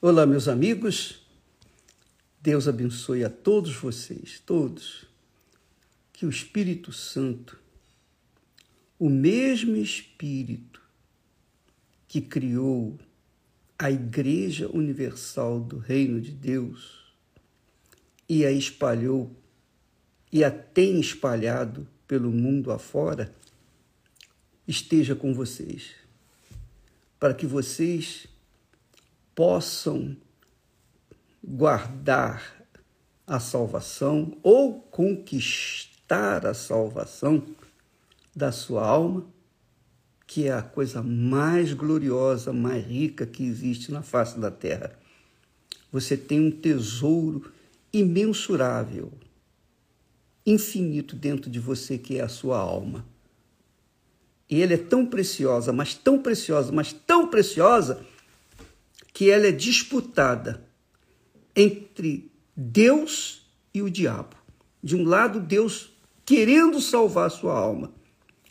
Olá, meus amigos. Deus abençoe a todos vocês, todos. Que o Espírito Santo, o mesmo Espírito que criou a Igreja Universal do Reino de Deus e a espalhou e a tem espalhado pelo mundo afora, esteja com vocês, para que vocês possam guardar a salvação ou conquistar a salvação da sua alma, que é a coisa mais gloriosa, mais rica que existe na face da terra. Você tem um tesouro imensurável, infinito dentro de você, que é a sua alma. E ele é tão preciosa, mas tão preciosa, mas tão preciosa que ela é disputada entre Deus e o diabo. De um lado, Deus querendo salvar sua alma,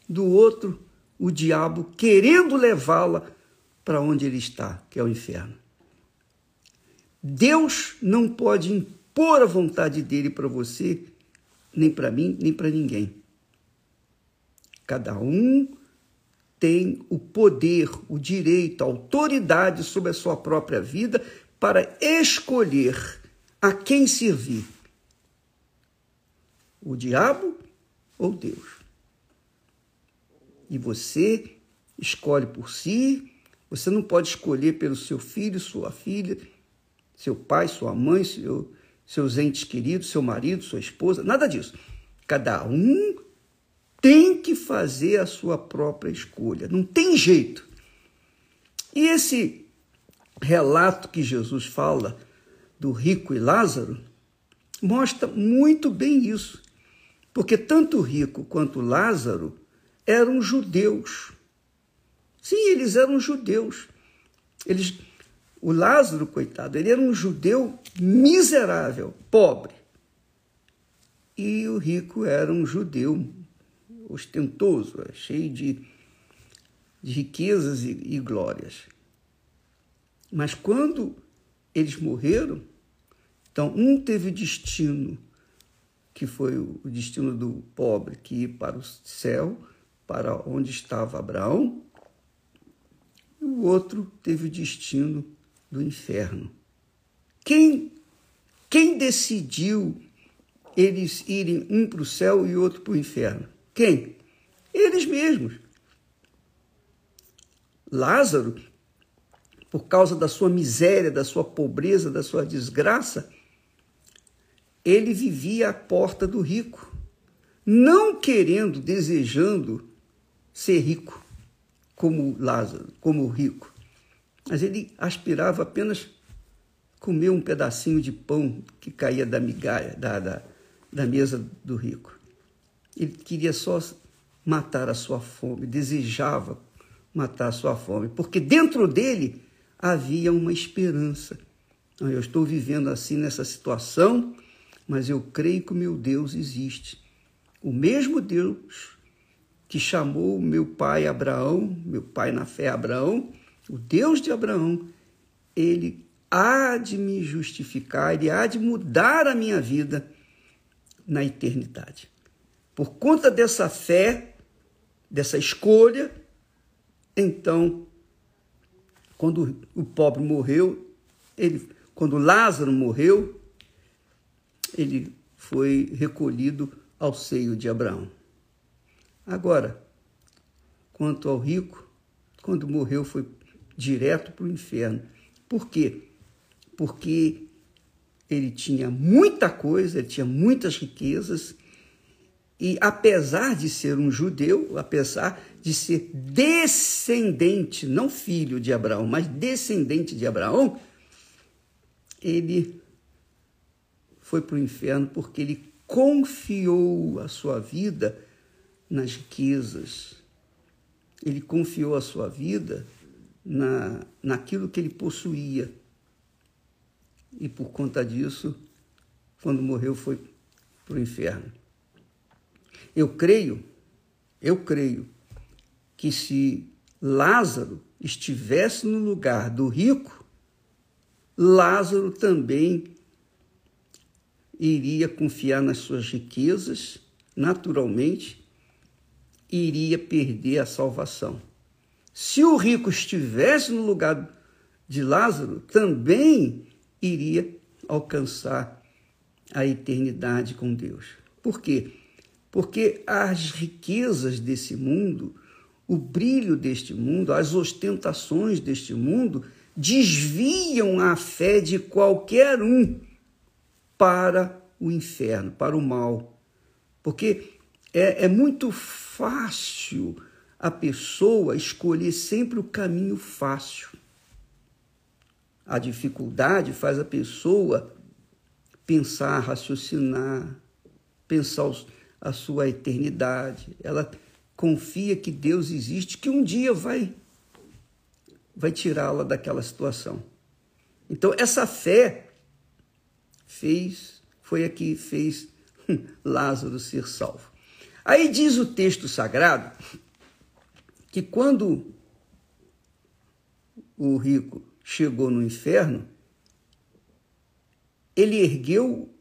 do outro, o diabo querendo levá-la para onde ele está, que é o inferno. Deus não pode impor a vontade dele para você, nem para mim, nem para ninguém. Cada um tem o poder, o direito, a autoridade sobre a sua própria vida para escolher a quem servir: o diabo ou Deus. E você escolhe por si, você não pode escolher pelo seu filho, sua filha, seu pai, sua mãe, seu, seus entes queridos, seu marido, sua esposa, nada disso. Cada um tem que fazer a sua própria escolha, não tem jeito. E esse relato que Jesus fala do rico e Lázaro mostra muito bem isso, porque tanto o rico quanto Lázaro eram judeus. Sim, eles eram judeus. Eles, o Lázaro, coitado, ele era um judeu miserável, pobre. E o rico era um judeu ostentoso, é cheio de, de riquezas e, e glórias. Mas quando eles morreram, então um teve destino, que foi o destino do pobre, que ia para o céu, para onde estava Abraão, e o outro teve o destino do inferno. Quem, quem decidiu eles irem um para o céu e outro para o inferno? Quem? Eles mesmos. Lázaro, por causa da sua miséria, da sua pobreza, da sua desgraça, ele vivia à porta do rico, não querendo, desejando ser rico, como Lázaro, como o rico. Mas ele aspirava apenas comer um pedacinho de pão que caía da migalha, da, da, da mesa do rico. Ele queria só matar a sua fome, desejava matar a sua fome, porque dentro dele havia uma esperança. Eu estou vivendo assim nessa situação, mas eu creio que o meu Deus existe. O mesmo Deus que chamou meu pai Abraão, meu pai na fé Abraão, o Deus de Abraão, ele há de me justificar, ele há de mudar a minha vida na eternidade. Por conta dessa fé, dessa escolha, então, quando o pobre morreu, ele, quando Lázaro morreu, ele foi recolhido ao seio de Abraão. Agora, quanto ao rico, quando morreu foi direto para o inferno. Por quê? Porque ele tinha muita coisa, ele tinha muitas riquezas, e apesar de ser um judeu, apesar de ser descendente, não filho de Abraão, mas descendente de Abraão, ele foi para o inferno porque ele confiou a sua vida nas riquezas. Ele confiou a sua vida na, naquilo que ele possuía. E por conta disso, quando morreu, foi para o inferno. Eu creio, eu creio que se Lázaro estivesse no lugar do rico, Lázaro também iria confiar nas suas riquezas, naturalmente, iria perder a salvação. Se o rico estivesse no lugar de Lázaro, também iria alcançar a eternidade com Deus. Por quê? Porque as riquezas desse mundo, o brilho deste mundo, as ostentações deste mundo desviam a fé de qualquer um para o inferno, para o mal. Porque é, é muito fácil a pessoa escolher sempre o caminho fácil. A dificuldade faz a pessoa pensar, raciocinar, pensar a sua eternidade. Ela confia que Deus existe, que um dia vai vai tirá-la daquela situação. Então essa fé fez foi a que fez Lázaro ser salvo. Aí diz o texto sagrado que quando o rico chegou no inferno, ele ergueu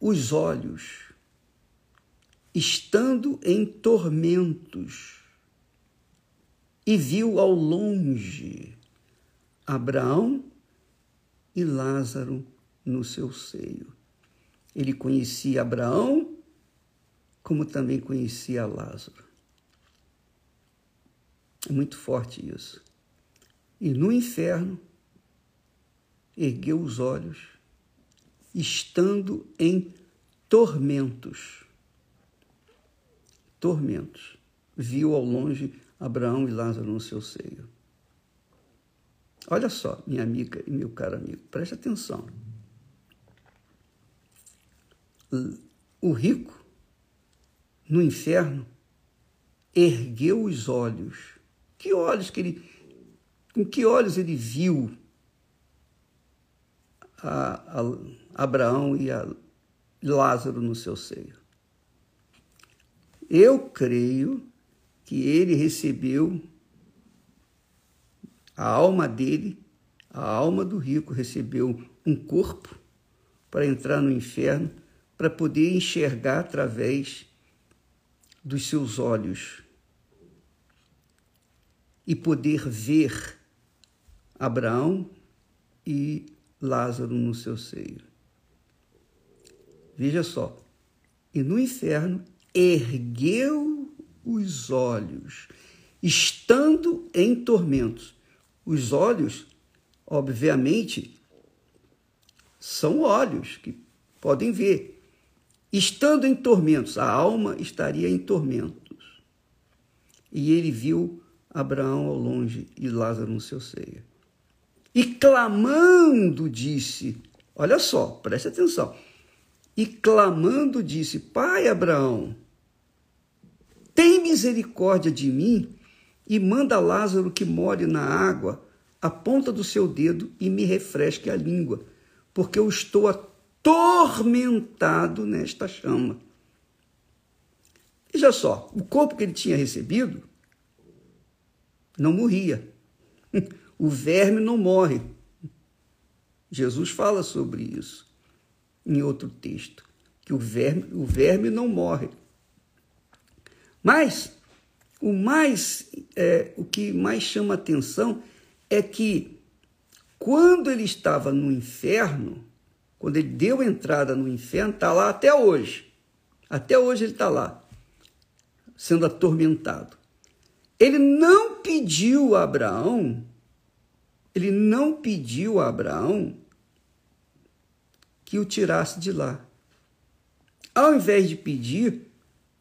os olhos, estando em tormentos, e viu ao longe Abraão e Lázaro no seu seio. Ele conhecia Abraão, como também conhecia Lázaro. É muito forte isso e no inferno ergueu os olhos, estando em tormentos. Tormentos. Viu ao longe Abraão e Lázaro no seu seio. Olha só, minha amiga e meu caro amigo, preste atenção. O rico, no inferno, ergueu os olhos. Que olhos que ele com que olhos ele viu a, a Abraão e a Lázaro no seu seio? Eu creio que ele recebeu a alma dele, a alma do rico recebeu um corpo para entrar no inferno, para poder enxergar através dos seus olhos e poder ver Abraão e Lázaro no seu seio. Veja só, e no inferno ergueu os olhos, estando em tormentos. Os olhos, obviamente, são olhos que podem ver. Estando em tormentos, a alma estaria em tormentos. E ele viu Abraão ao longe e Lázaro no seu seio. E clamando disse: Olha só, preste atenção. E clamando disse: Pai Abraão, tem misericórdia de mim e manda Lázaro que more na água a ponta do seu dedo e me refresque a língua, porque eu estou atormentado nesta chama. Veja só, o corpo que ele tinha recebido não morria. O verme não morre. Jesus fala sobre isso em outro texto, que o verme, o verme não morre. Mas o mais, é, o que mais chama atenção é que quando ele estava no inferno, quando ele deu entrada no inferno, está lá até hoje. Até hoje ele está lá, sendo atormentado. Ele não pediu a Abraão ele não pediu a Abraão que o tirasse de lá. Ao invés de pedir,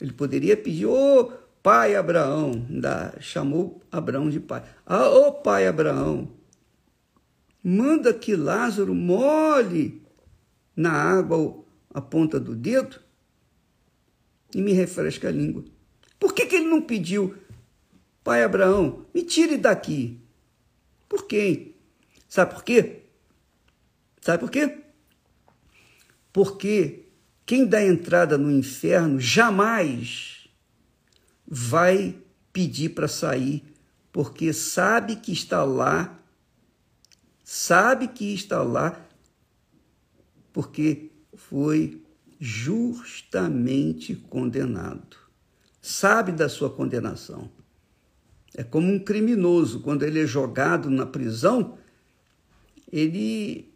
ele poderia pedir, ô oh, pai Abraão, ainda chamou Abraão de pai. Ah, ô oh, pai Abraão, manda que Lázaro molhe na água a ponta do dedo e me refresca a língua. Por que, que ele não pediu, pai Abraão, me tire daqui? Por quem? Sabe por quê? Sabe por quê? Porque quem dá entrada no inferno jamais vai pedir para sair, porque sabe que está lá sabe que está lá porque foi justamente condenado. Sabe da sua condenação. É como um criminoso, quando ele é jogado na prisão, ele,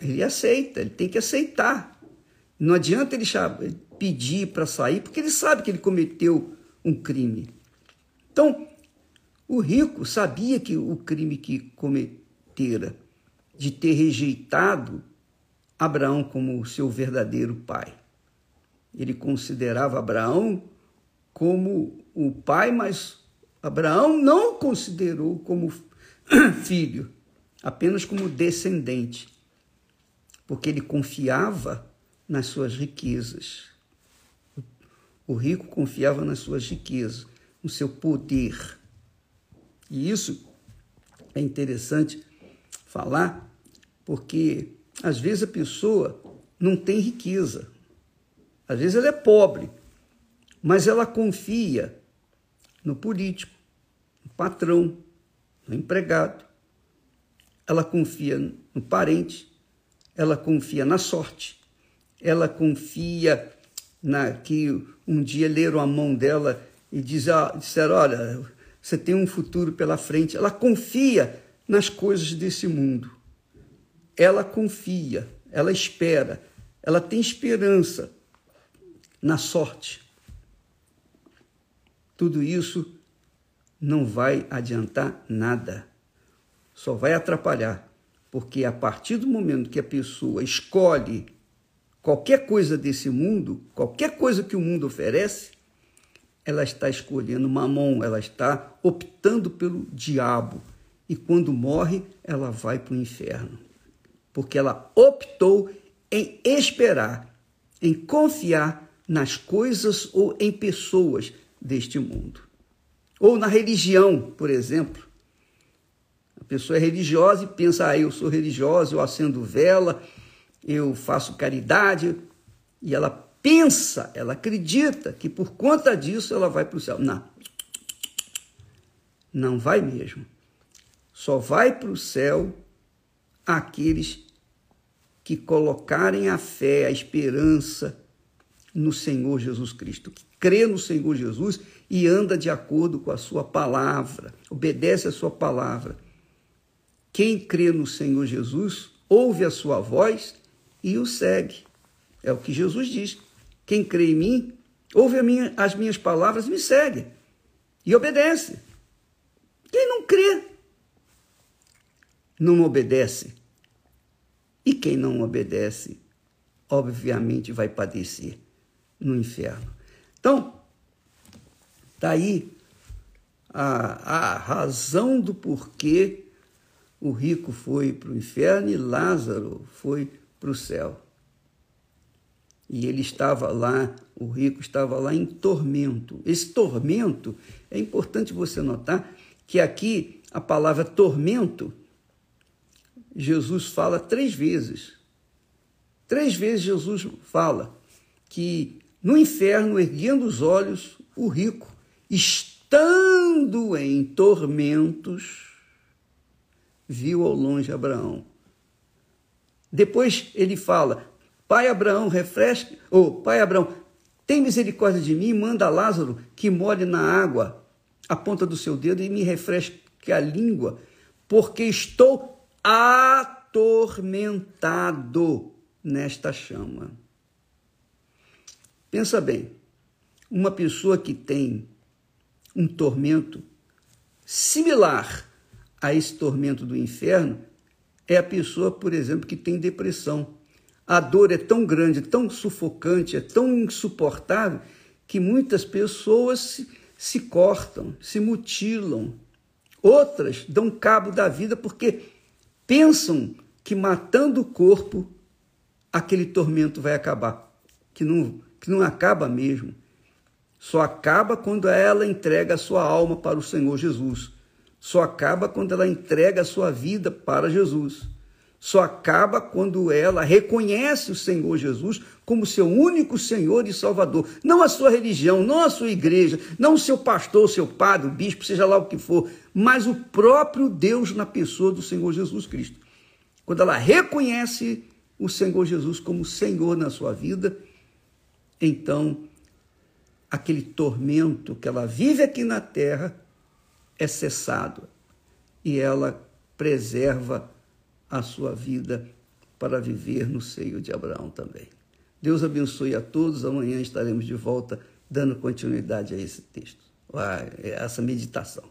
ele aceita, ele tem que aceitar. Não adianta ele pedir para sair, porque ele sabe que ele cometeu um crime. Então, o rico sabia que o crime que cometera de ter rejeitado Abraão como seu verdadeiro pai. Ele considerava Abraão como o pai, mas Abraão não o considerou como filho, apenas como descendente, porque ele confiava nas suas riquezas. O rico confiava nas suas riquezas, no seu poder. E isso é interessante falar, porque às vezes a pessoa não tem riqueza, às vezes ela é pobre, mas ela confia no político, no patrão, no empregado, ela confia no parente, ela confia na sorte, ela confia na que um dia leram a mão dela e diz, ah, disseram, olha, você tem um futuro pela frente. Ela confia nas coisas desse mundo. Ela confia, ela espera, ela tem esperança na sorte. Tudo isso não vai adiantar nada, só vai atrapalhar, porque a partir do momento que a pessoa escolhe qualquer coisa desse mundo, qualquer coisa que o mundo oferece, ela está escolhendo mamon, ela está optando pelo diabo. E quando morre, ela vai para o inferno. Porque ela optou em esperar, em confiar nas coisas ou em pessoas deste mundo. Ou na religião, por exemplo. A pessoa é religiosa e pensa, ah, eu sou religiosa, eu acendo vela, eu faço caridade, e ela pensa, ela acredita que por conta disso ela vai para o céu. Não. Não vai mesmo. Só vai para o céu aqueles que colocarem a fé, a esperança no Senhor Jesus Cristo, que crê no Senhor Jesus e anda de acordo com a sua palavra, obedece a sua palavra. Quem crê no Senhor Jesus ouve a sua voz e o segue. É o que Jesus diz. Quem crê em mim, ouve minha, as minhas palavras e me segue. E obedece. Quem não crê, não obedece. E quem não obedece, obviamente vai padecer no inferno. Então, está aí a, a razão do porquê o rico foi para o inferno e Lázaro foi para o céu. E ele estava lá, o rico estava lá em tormento. Esse tormento, é importante você notar que aqui a palavra tormento, Jesus fala três vezes. Três vezes Jesus fala que no inferno, erguendo os olhos, o rico, estando em tormentos, viu ao longe Abraão. Depois ele fala: Pai Abraão, refresque, ou Pai Abraão, tem misericórdia de mim, manda Lázaro que molhe na água a ponta do seu dedo e me refresque a língua, porque estou atormentado nesta chama. Pensa bem, uma pessoa que tem um tormento similar a esse tormento do inferno é a pessoa, por exemplo, que tem depressão. A dor é tão grande, tão sufocante, é tão insuportável que muitas pessoas se, se cortam, se mutilam. Outras dão cabo da vida porque pensam que matando o corpo aquele tormento vai acabar, que não, que não acaba mesmo. Só acaba quando ela entrega a sua alma para o Senhor Jesus. Só acaba quando ela entrega a sua vida para Jesus só acaba quando ela reconhece o Senhor Jesus como seu único Senhor e Salvador. Não a sua religião, não a sua igreja, não o seu pastor, o seu padre, o bispo, seja lá o que for, mas o próprio Deus na pessoa do Senhor Jesus Cristo. quando ela reconhece o Senhor Jesus como Senhor na sua vida, então aquele tormento que ela vive aqui na terra é cessado e ela preserva a sua vida para viver no seio de Abraão também. Deus abençoe a todos. Amanhã estaremos de volta dando continuidade a esse texto, a essa meditação.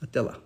Até lá.